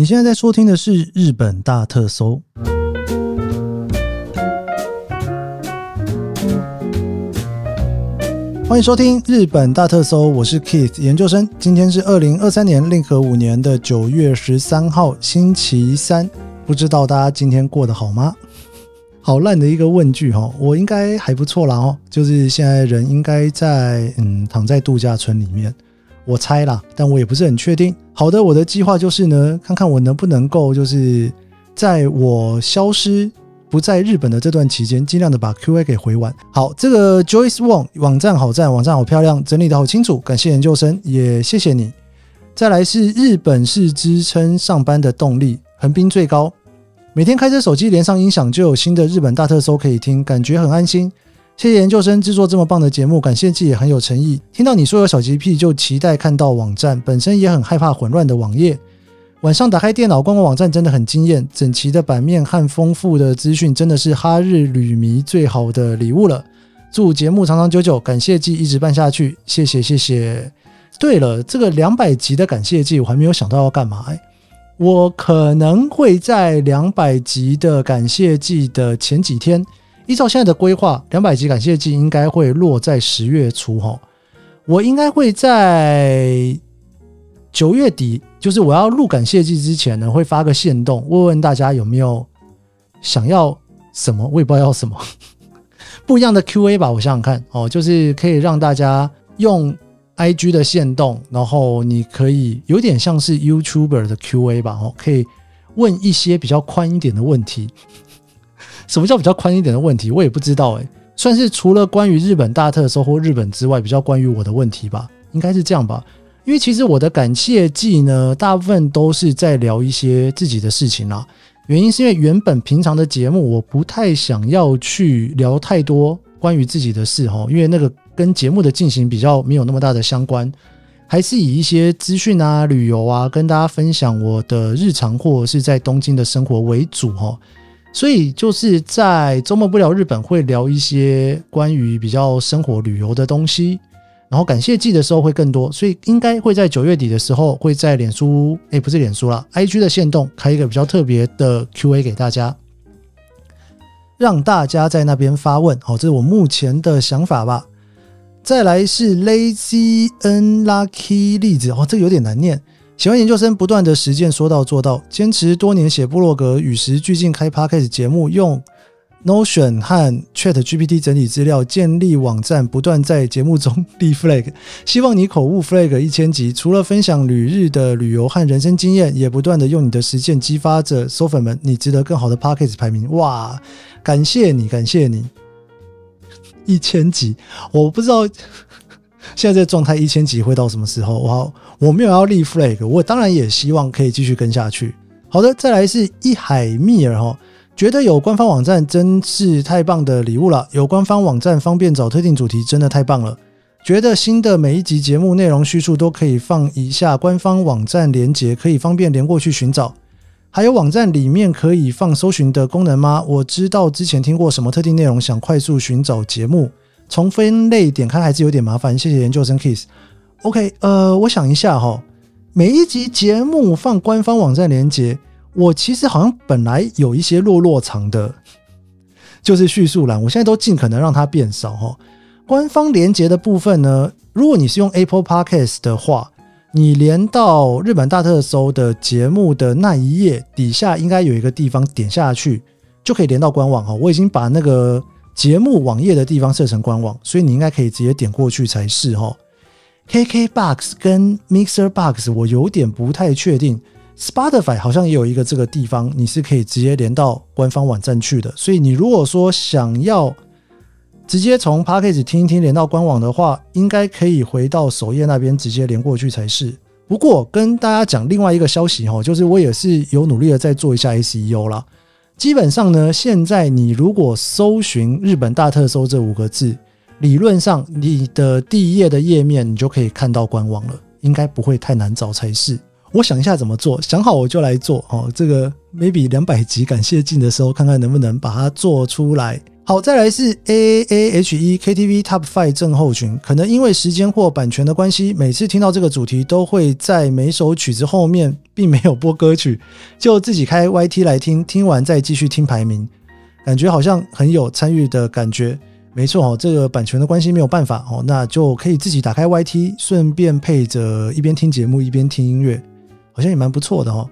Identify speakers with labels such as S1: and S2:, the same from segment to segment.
S1: 你现在在收听的是《日本大特搜》，欢迎收听《日本大特搜》，我是 Keith 研究生。今天是二零二三年令和五年的九月十三号，星期三。不知道大家今天过得好吗？好烂的一个问句哈，我应该还不错啦哦，就是现在人应该在嗯躺在度假村里面。我猜啦，但我也不是很确定。好的，我的计划就是呢，看看我能不能够，就是在我消失不在日本的这段期间，尽量的把 Q&A 给回完。好，这个 Joyce Wong 网站好赞，网站好漂亮，整理的好清楚，感谢研究生，也谢谢你。再来是日本是支撑上班的动力，横滨最高，每天开着手机连上音响就有新的日本大特搜可以听，感觉很安心。谢谢研究生制作这么棒的节目，感谢季也很有诚意。听到你说有小洁癖，就期待看到网站。本身也很害怕混乱的网页。晚上打开电脑逛逛网站，真的很惊艳。整齐的版面和丰富的资讯，真的是哈日旅迷最好的礼物了。祝节目长长久久，感谢季一直办下去。谢谢谢谢。对了，这个两百集的感谢季，我还没有想到要干嘛。哎，我可能会在两百集的感谢季的前几天。依照现在的规划，两百集感谢季应该会落在十月初哈。我应该会在九月底，就是我要录感谢季之前呢，会发个线动，问问大家有没有想要什么，我也不知道要什么 不一样的 Q&A 吧。我想想看哦，就是可以让大家用 IG 的线动，然后你可以有点像是 YouTuber 的 Q&A 吧，哦，可以问一些比较宽一点的问题。什么叫比较宽一点的问题？我也不知道诶，算是除了关于日本大特搜或日本之外，比较关于我的问题吧，应该是这样吧。因为其实我的感谢季呢，大部分都是在聊一些自己的事情啦。原因是因为原本平常的节目，我不太想要去聊太多关于自己的事哈，因为那个跟节目的进行比较没有那么大的相关，还是以一些资讯啊、旅游啊，跟大家分享我的日常或者是在东京的生活为主哈。所以就是在周末不聊日本，会聊一些关于比较生活旅游的东西。然后感谢季的时候会更多，所以应该会在九月底的时候，会在脸书，哎，不是脸书了，IG 的线动开一个比较特别的 Q&A 给大家，让大家在那边发问。好，这是我目前的想法吧。再来是 Lazy N Lucky 例子，哦，这个有点难念。喜欢研究生不断的实践，说到做到，坚持多年写部落格，与时俱进开 podcast 节目，用 Notion 和 Chat GPT 整理资料，建立网站，不断在节目中立 flag。希望你口误 flag 一千集，除了分享旅日的旅游和人生经验，也不断的用你的实践激发着收粉们，你值得更好的 podcast 排名。哇，感谢你，感谢你，一千集，我不知道。现在这状态一千集会到什么时候？我我没有要立 flag，我当然也希望可以继续跟下去。好的，再来是一海密尔哈，觉得有官方网站真是太棒的礼物了。有官方网站方便找特定主题，真的太棒了。觉得新的每一集节目内容叙述都可以放一下官方网站连接，可以方便连过去寻找。还有网站里面可以放搜寻的功能吗？我知道之前听过什么特定内容，想快速寻找节目。从分类点开还是有点麻烦，谢谢研究生 Kiss。OK，呃，我想一下哈，每一集节目放官方网站连接，我其实好像本来有一些落落长的，就是叙述栏，我现在都尽可能让它变少哈。官方连接的部分呢，如果你是用 Apple Podcast 的话，你连到日本大特搜的节目的那一页底下，应该有一个地方点下去就可以连到官网哈。我已经把那个。节目网页的地方设成官网，所以你应该可以直接点过去才是哈。KKBox 跟 Mixer Box 我有点不太确定，Spotify 好像也有一个这个地方，你是可以直接连到官方网站去的。所以你如果说想要直接从 p a c k a g e 听一听连到官网的话，应该可以回到首页那边直接连过去才是。不过跟大家讲另外一个消息哈，就是我也是有努力的在做一下 SEO 啦。基本上呢，现在你如果搜寻“日本大特搜”这五个字，理论上你的第一页的页面你就可以看到官网了，应该不会太难找才是。我想一下怎么做，想好我就来做哦。这个 maybe 两百集感谢进的时候，看看能不能把它做出来。好，再来是 A A H E K T V Top Five 症候群，可能因为时间或版权的关系，每次听到这个主题，都会在每首曲子后面并没有播歌曲，就自己开 Y T 来听，听完再继续听排名，感觉好像很有参与的感觉。没错哦，这个版权的关系没有办法哦，那就可以自己打开 Y T，顺便配着一边听节目一边听音乐，好像也蛮不错的哦。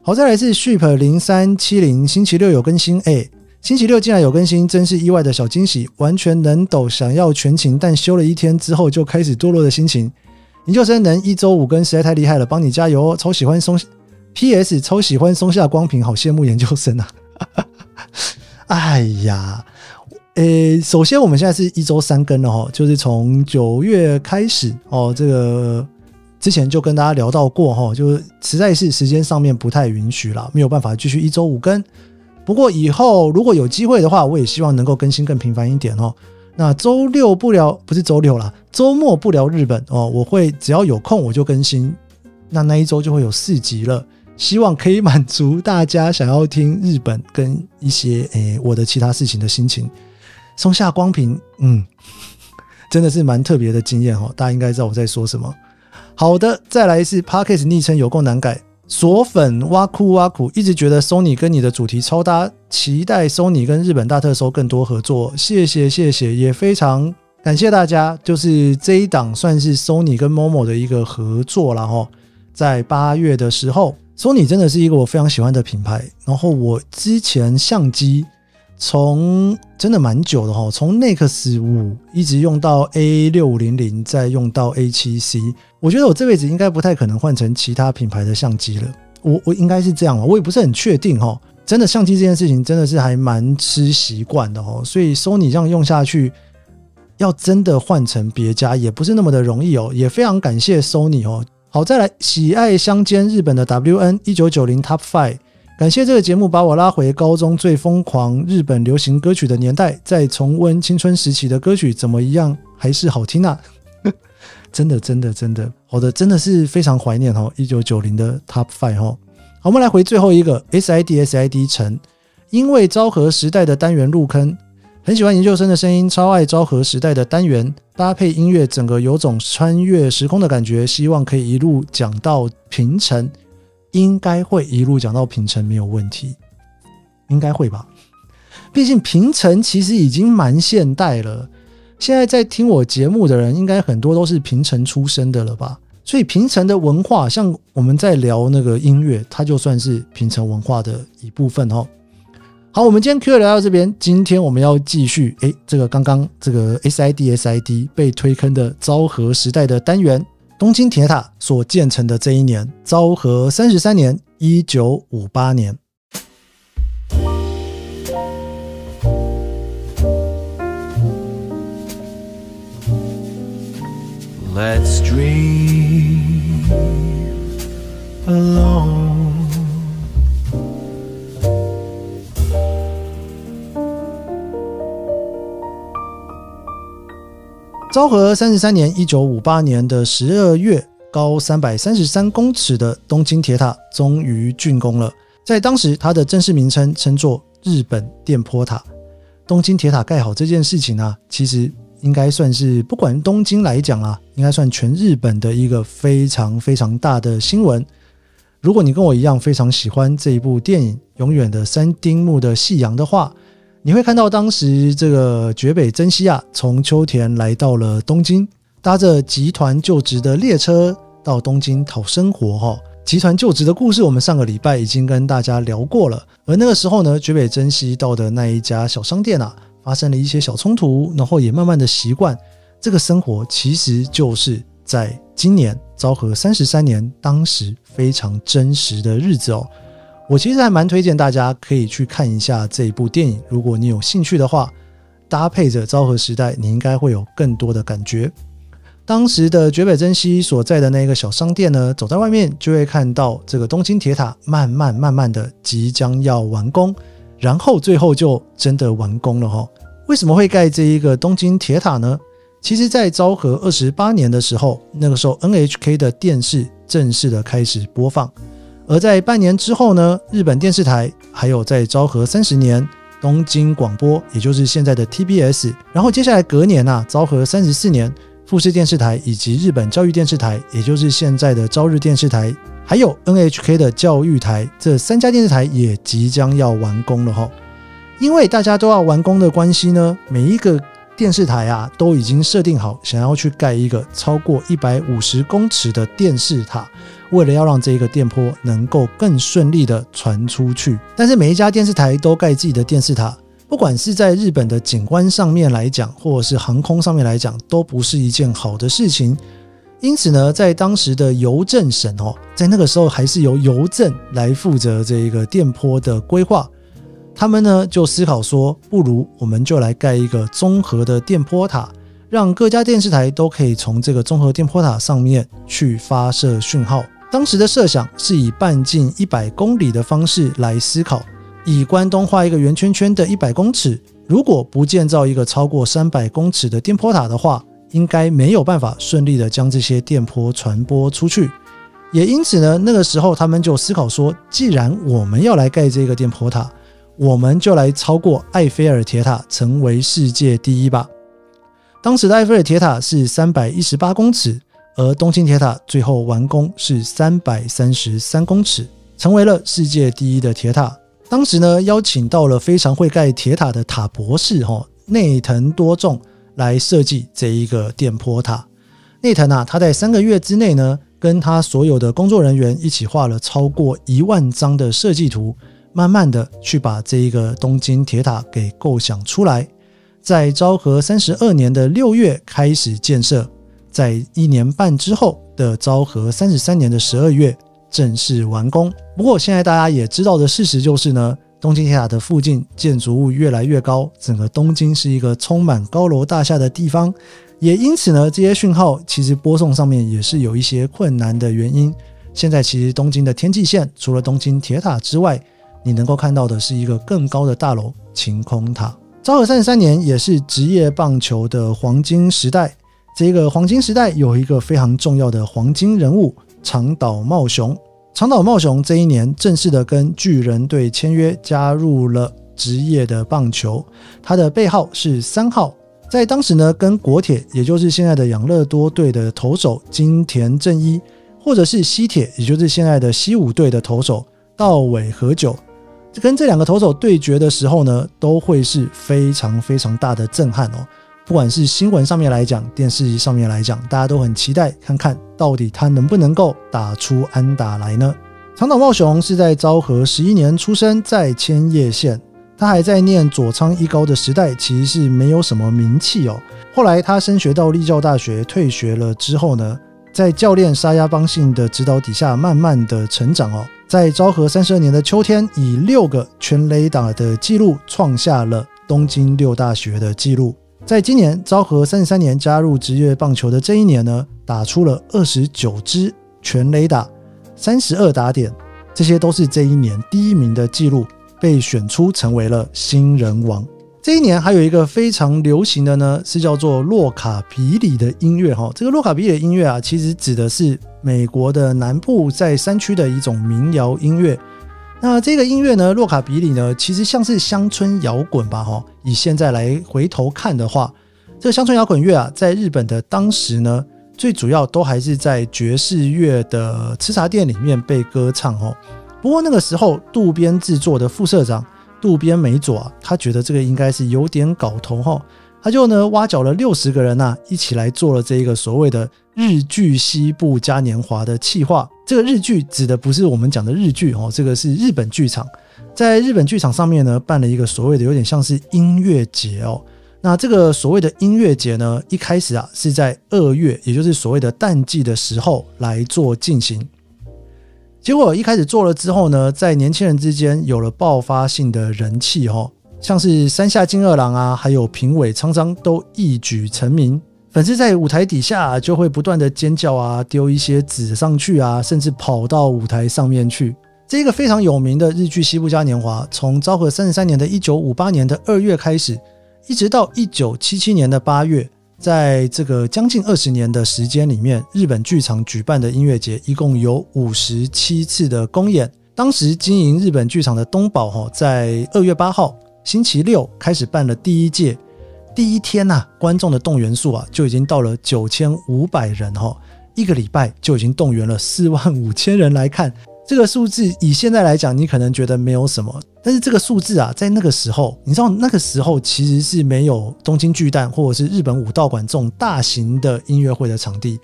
S1: 好，再来是 Ship 零三七零，星期六有更新诶。星期六竟然有更新，真是意外的小惊喜，完全能抖想要全勤，但休了一天之后就开始堕落的心情。研究生能一周五更实在太厉害了，帮你加油哦！超喜欢松，P.S. 超喜欢松下光平，好羡慕研究生啊！哎呀，呃，首先我们现在是一周三更了哈，就是从九月开始哦，这个之前就跟大家聊到过哈，就是实在是时间上面不太允许了，没有办法继续一周五更。不过以后如果有机会的话，我也希望能够更新更频繁一点哦。那周六不聊，不是周六啦，周末不聊日本哦。我会只要有空我就更新，那那一周就会有四集了。希望可以满足大家想要听日本跟一些诶我的其他事情的心情。松下光平，嗯，真的是蛮特别的经验哦。大家应该知道我在说什么。好的，再来一次 Parkes 昵称有够难改。锁粉挖苦挖苦，一直觉得 Sony 跟你的主题超搭，期待 Sony 跟日本大特搜更多合作。谢谢谢谢，也非常感谢大家。就是这一档算是 Sony 跟 Momo 的一个合作了哈。在八月的时候，Sony 真的是一个我非常喜欢的品牌。然后我之前相机。从真的蛮久的哈，从 Nex 五一直用到 A 六五零零，再用到 A 七 C，我觉得我这辈子应该不太可能换成其他品牌的相机了。我我应该是这样我也不是很确定哈。真的相机这件事情真的是还蛮吃习惯的哦，所以 Sony 这样用下去，要真的换成别家也不是那么的容易哦。也非常感谢 Sony 哦。好，再来喜爱相间日本的 WN 一九九零 Top Five。感谢这个节目把我拉回高中最疯狂日本流行歌曲的年代，再重温青春时期的歌曲，怎么一样还是好听啊！真的，真的，真的，好的，真的是非常怀念哦，一九九零的 Top Five 哦。好，我们来回最后一个 SID SID 陈，因为昭和时代的单元入坑，很喜欢研究生的声音，超爱昭和时代的单元搭配音乐，整个有种穿越时空的感觉，希望可以一路讲到平成。应该会一路讲到平成没有问题，应该会吧？毕竟平成其实已经蛮现代了。现在在听我节目的人，应该很多都是平成出生的了吧？所以平成的文化，像我们在聊那个音乐，它就算是平成文化的一部分哦。好，我们今天 Q 聊到这边，今天我们要继续。诶，这个刚刚这个 SID SID 被推坑的昭和时代的单元。东京铁塔所建成的这一年，昭和三十三年，一九五八年。Let's dream alone. 昭和三十三年（一九五八年的十二月），高三百三十三公尺的东京铁塔终于竣工了。在当时，它的正式名称称作日本电波塔。东京铁塔盖好这件事情呢，其实应该算是不管东京来讲啊，应该算全日本的一个非常非常大的新闻。如果你跟我一样非常喜欢这一部电影《永远的三丁目的夕阳》的话，你会看到当时这个绝北真希啊，从秋田来到了东京，搭着集团就职的列车到东京讨生活。哈，集团就职的故事，我们上个礼拜已经跟大家聊过了。而那个时候呢，绝北真希到的那一家小商店啊，发生了一些小冲突，然后也慢慢的习惯这个生活，其实就是在今年昭和三十三年当时非常真实的日子哦。我其实还蛮推荐大家可以去看一下这一部电影，如果你有兴趣的话，搭配着昭和时代，你应该会有更多的感觉。当时的绝北真希所在的那个小商店呢，走在外面就会看到这个东京铁塔慢慢慢慢的即将要完工，然后最后就真的完工了哈。为什么会盖这一个东京铁塔呢？其实，在昭和二十八年的时候，那个时候 NHK 的电视正式的开始播放。而在半年之后呢，日本电视台还有在昭和三十年东京广播，也就是现在的 TBS。然后接下来隔年啊，昭和三十四年，富士电视台以及日本教育电视台，也就是现在的朝日电视台，还有 NHK 的教育台，这三家电视台也即将要完工了哈。因为大家都要完工的关系呢，每一个电视台啊都已经设定好，想要去盖一个超过一百五十公尺的电视塔。为了要让这个电波能够更顺利的传出去，但是每一家电视台都盖自己的电视塔，不管是在日本的景观上面来讲，或者是航空上面来讲，都不是一件好的事情。因此呢，在当时的邮政省哦，在那个时候还是由邮政来负责这一个电波的规划，他们呢就思考说，不如我们就来盖一个综合的电波塔，让各家电视台都可以从这个综合电波塔上面去发射讯号。当时的设想是以半径一百公里的方式来思考，以关东画一个圆圈圈的一百公尺，如果不建造一个超过三百公尺的电波塔的话，应该没有办法顺利的将这些电波传播出去。也因此呢，那个时候他们就思考说，既然我们要来盖这个电波塔，我们就来超过埃菲尔铁塔，成为世界第一吧。当时的埃菲尔铁塔是三百一十八公尺。而东京铁塔最后完工是三百三十三公尺，成为了世界第一的铁塔。当时呢，邀请到了非常会盖铁塔的塔博士哈内藤多重来设计这一个电波塔。内藤啊，他在三个月之内呢，跟他所有的工作人员一起画了超过一万张的设计图，慢慢的去把这一个东京铁塔给构想出来。在昭和三十二年的六月开始建设。在一年半之后的昭和三十三年的十二月正式完工。不过现在大家也知道的事实就是呢，东京铁塔的附近建筑物越来越高，整个东京是一个充满高楼大厦的地方。也因此呢，这些讯号其实播送上面也是有一些困难的原因。现在其实东京的天际线除了东京铁塔之外，你能够看到的是一个更高的大楼——晴空塔。昭和三十三年也是职业棒球的黄金时代。这个黄金时代有一个非常重要的黄金人物长岛茂雄。长岛茂雄这一年正式的跟巨人队签约，加入了职业的棒球。他的背号是三号。在当时呢，跟国铁，也就是现在的养乐多队的投手金田正一，或者是西铁，也就是现在的西武队的投手道尾和久，跟这两个投手对决的时候呢，都会是非常非常大的震撼哦。不管是新闻上面来讲，电视上面来讲，大家都很期待看看到底他能不能够打出安打来呢？长岛茂雄是在昭和十一年出生在千叶县，他还在念佐仓一高的时代，其实是没有什么名气哦。后来他升学到立教大学，退学了之后呢，在教练沙鸭邦信的指导底下，慢慢的成长哦。在昭和三十二年的秋天，以六个全垒打的记录，创下了东京六大学的记录。在今年昭和三十三年加入职业棒球的这一年呢，打出了二十九支全垒打，三十二打点，这些都是这一年第一名的记录，被选出成为了新人王。这一年还有一个非常流行的呢，是叫做洛卡比里的音乐哈。这个洛卡比里的音乐啊，其实指的是美国的南部在山区的一种民谣音乐。那这个音乐呢，洛卡比里呢，其实像是乡村摇滚吧，哈。以现在来回头看的话，这个乡村摇滚乐啊，在日本的当时呢，最主要都还是在爵士乐的吃茶店里面被歌唱，哦。不过那个时候，渡边制作的副社长渡边美佐啊，他觉得这个应该是有点搞头，哈。他就呢挖角了六十个人呐，一起来做了这一个所谓的日剧西部嘉年华的企划。这个日剧指的不是我们讲的日剧哦，这个是日本剧场，在日本剧场上面呢办了一个所谓的有点像是音乐节哦。那这个所谓的音乐节呢，一开始啊是在二月，也就是所谓的淡季的时候来做进行。结果一开始做了之后呢，在年轻人之间有了爆发性的人气哦。像是山下金二郎啊，还有平尾苍章都一举成名，粉丝在舞台底下就会不断的尖叫啊，丢一些纸上去啊，甚至跑到舞台上面去。这个非常有名的日剧《西部嘉年华》，从昭和三十三年的一九五八年的二月开始，一直到一九七七年的八月，在这个将近二十年的时间里面，日本剧场举办的音乐节一共有五十七次的公演。当时经营日本剧场的东宝哈，在二月八号星期六开始办了第一届，第一天呐，观众的动员数啊就已经到了九千五百人哈，一个礼拜就已经动员了四万五千人来看。这个数字以现在来讲，你可能觉得没有什么，但是这个数字啊，在那个时候，你知道那个时候其实是没有东京巨蛋或者是日本武道馆这种大型的音乐会的场地，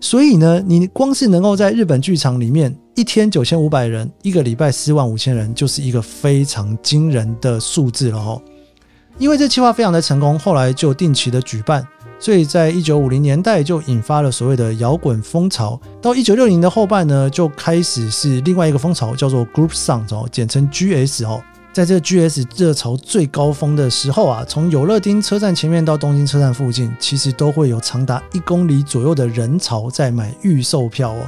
S1: 所以呢，你光是能够在日本剧场里面一天九千五百人，一个礼拜四万五千人，就是一个非常惊人的数字了哦。因为这计划非常的成功，后来就定期的举办。所以在一九五零年代就引发了所谓的摇滚风潮，到一九六零的后半呢，就开始是另外一个风潮，叫做 Group Song，哦，简称 GS 哦。在这 GS 热潮最高峰的时候啊，从有乐町车站前面到东京车站附近，其实都会有长达一公里左右的人潮在买预售票哦，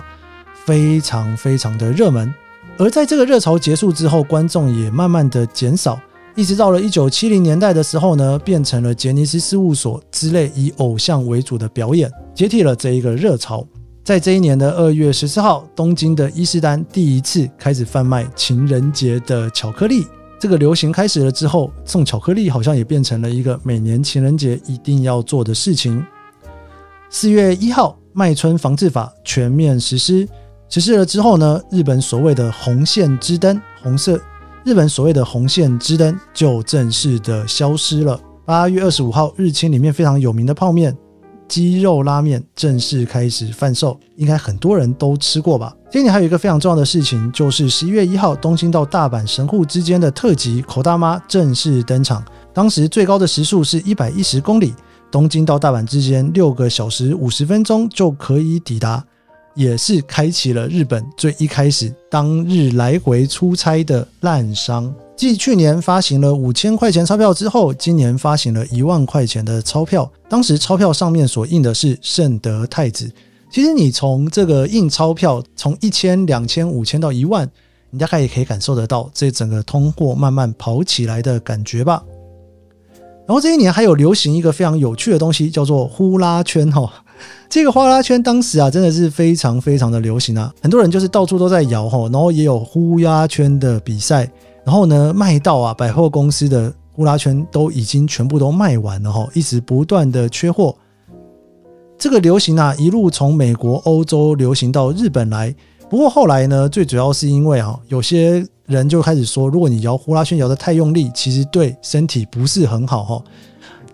S1: 非常非常的热门。而在这个热潮结束之后，观众也慢慢的减少。一直到了一九七零年代的时候呢，变成了杰尼斯事务所之类以偶像为主的表演，接替了这一个热潮。在这一年的二月十四号，东京的伊势丹第一次开始贩卖情人节的巧克力。这个流行开始了之后，送巧克力好像也变成了一个每年情人节一定要做的事情。四月一号，麦村防治法全面实施，实施了之后呢，日本所谓的红线之灯，红色。日本所谓的红线之灯就正式的消失了。八月二十五号，日清里面非常有名的泡面鸡肉拉面正式开始贩售，应该很多人都吃过吧？今年还有一个非常重要的事情，就是十一月一号，东京到大阪神户之间的特急口大妈正式登场。当时最高的时速是一百一十公里，东京到大阪之间六个小时五十分钟就可以抵达。也是开启了日本最一开始当日来回出差的烂商。继去年发行了五千块钱钞票之后，今年发行了一万块钱的钞票。当时钞票上面所印的是圣德太子。其实你从这个印钞票从一千、两千、五千到一万，你大概也可以感受得到这整个通货慢慢跑起来的感觉吧。然后这一年还有流行一个非常有趣的东西，叫做呼啦圈哈。这个呼啦圈当时啊，真的是非常非常的流行啊，很多人就是到处都在摇吼，然后也有呼啦圈的比赛，然后呢，卖到啊百货公司的呼啦圈都已经全部都卖完了哈，一直不断的缺货。这个流行啊，一路从美国、欧洲流行到日本来。不过后来呢，最主要是因为啊，有些人就开始说，如果你摇呼啦圈摇得太用力，其实对身体不是很好哈。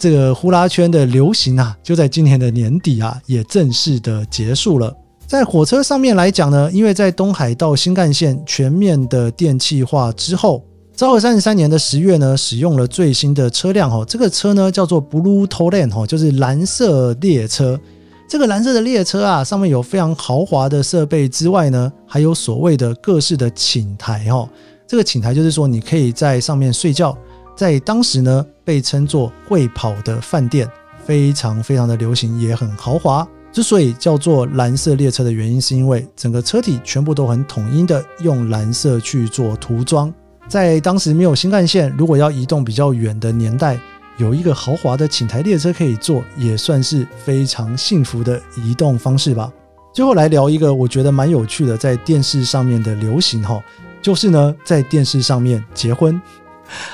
S1: 这个呼啦圈的流行啊，就在今年的年底啊，也正式的结束了。在火车上面来讲呢，因为在东海道新干线全面的电气化之后，昭和三十三年的十月呢，使用了最新的车辆哦，这个车呢叫做 Blue Train 哦，就是蓝色列车。这个蓝色的列车啊，上面有非常豪华的设备之外呢，还有所谓的各式的寝台哦。这个寝台就是说，你可以在上面睡觉。在当时呢，被称作会跑的饭店，非常非常的流行，也很豪华。之所以叫做蓝色列车的原因，是因为整个车体全部都很统一的用蓝色去做涂装。在当时没有新干线，如果要移动比较远的年代，有一个豪华的寝台列车可以坐，也算是非常幸福的移动方式吧。最后来聊一个我觉得蛮有趣的，在电视上面的流行哈，就是呢，在电视上面结婚。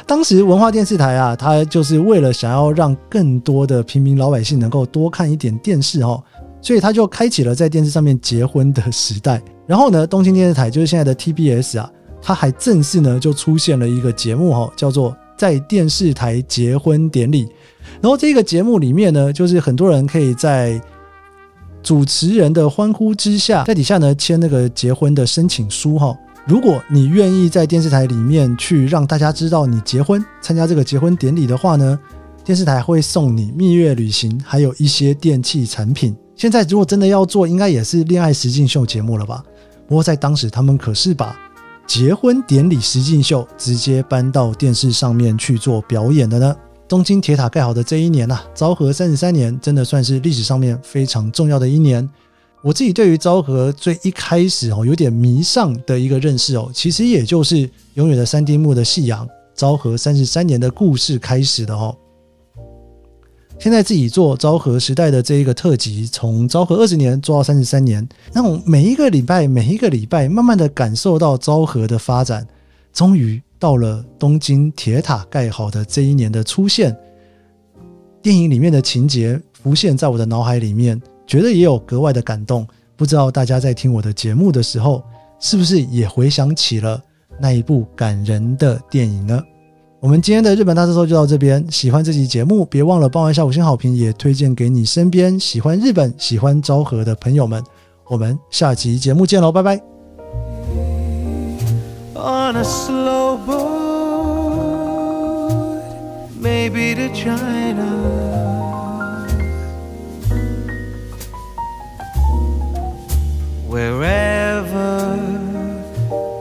S1: 当时文化电视台啊，它就是为了想要让更多的平民老百姓能够多看一点电视哦，所以他就开启了在电视上面结婚的时代。然后呢，东京电视台就是现在的 TBS 啊，它还正式呢就出现了一个节目哈，叫做在电视台结婚典礼。然后这个节目里面呢，就是很多人可以在主持人的欢呼之下，在底下呢签那个结婚的申请书哈。如果你愿意在电视台里面去让大家知道你结婚、参加这个结婚典礼的话呢，电视台会送你蜜月旅行，还有一些电器产品。现在如果真的要做，应该也是恋爱实境秀节目了吧？不过在当时，他们可是把结婚典礼实境秀直接搬到电视上面去做表演的呢。东京铁塔盖好的这一年呐，昭和三十三年，真的算是历史上面非常重要的一年。我自己对于昭和最一开始哦有点迷上的一个认识哦，其实也就是永远的三丁目的夕阳，昭和三十三年的故事开始的哦。现在自己做昭和时代的这一个特辑，从昭和二十年做到三十三年，那种每一个礼拜每一个礼拜慢慢的感受到昭和的发展，终于到了东京铁塔盖好的这一年的出现，电影里面的情节浮现在我的脑海里面，觉得也有格外的感动。不知道大家在听我的节目的时候，是不是也回想起了那一部感人的电影呢？我们今天的日本大特搜就到这边。喜欢这期节目，别忘了帮我一下五星好评，也推荐给你身边喜欢日本、喜欢昭和的朋友们。我们下期节目见喽，拜拜。
S2: on a slow boat, maybe to China. Wherever,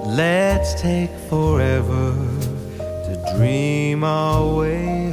S2: let's take forever to dream our way